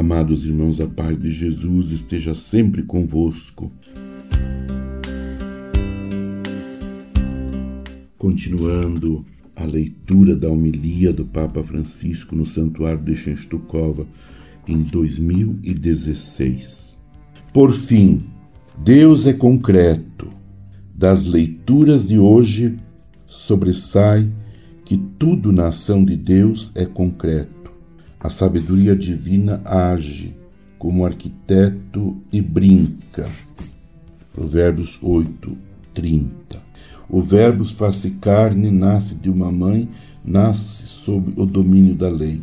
Amados irmãos, a paz de Jesus esteja sempre convosco. Continuando a leitura da homilia do Papa Francisco no Santuário de Chenstucova em 2016. Por fim, Deus é concreto. Das leituras de hoje sobressai que tudo na ação de Deus é concreto. A sabedoria divina age como arquiteto e brinca. Provérbios 8, 30. O Verbo faz-se carne, nasce de uma mãe, nasce sob o domínio da lei.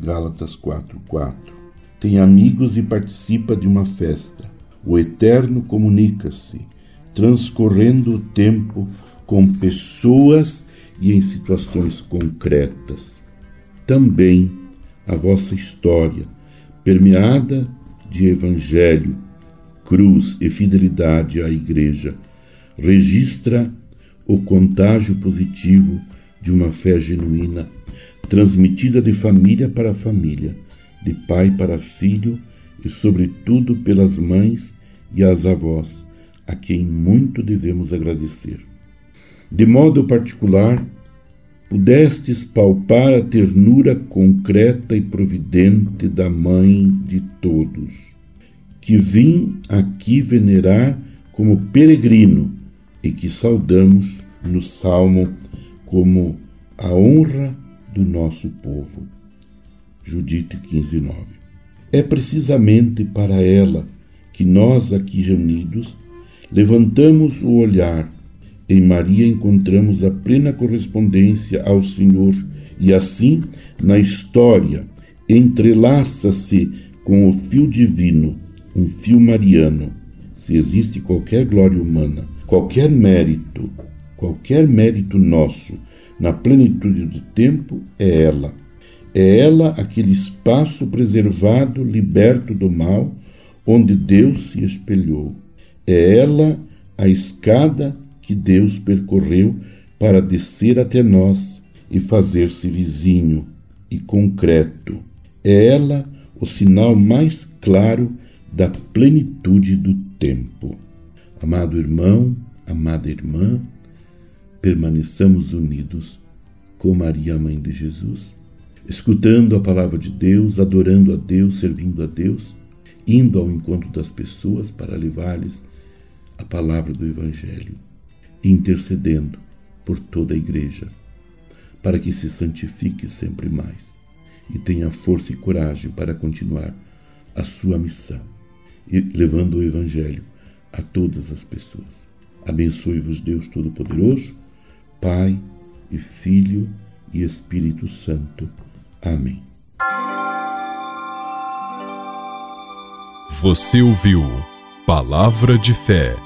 Gálatas 4, 4. Tem amigos e participa de uma festa. O Eterno comunica-se, transcorrendo o tempo com pessoas e em situações concretas. Também a vossa história, permeada de evangelho, cruz e fidelidade à Igreja, registra o contágio positivo de uma fé genuína, transmitida de família para família, de pai para filho e, sobretudo, pelas mães e as avós, a quem muito devemos agradecer. De modo particular, pudestes palpar a ternura concreta e providente da Mãe de todos, que vim aqui venerar como peregrino e que saudamos no Salmo como a honra do nosso povo. Judite 15, 9. É precisamente para ela que nós aqui reunidos levantamos o olhar. Em Maria encontramos a plena correspondência ao Senhor e assim, na história, entrelaça-se com o fio divino, um fio mariano. Se existe qualquer glória humana Qualquer mérito, qualquer mérito nosso na plenitude do tempo é ela. É ela aquele espaço preservado, liberto do mal, onde Deus se espelhou. É ela a escada que Deus percorreu para descer até nós e fazer-se vizinho e concreto. É ela o sinal mais claro da plenitude do tempo. Amado irmão, amada irmã, permaneçamos unidos com Maria, mãe de Jesus, escutando a palavra de Deus, adorando a Deus, servindo a Deus, indo ao encontro das pessoas para levar-lhes a palavra do Evangelho, intercedendo por toda a Igreja, para que se santifique sempre mais e tenha força e coragem para continuar a sua missão, levando o Evangelho a todas as pessoas. Abençoe-vos Deus Todo-Poderoso, Pai e Filho e Espírito Santo. Amém. Você ouviu Palavra de Fé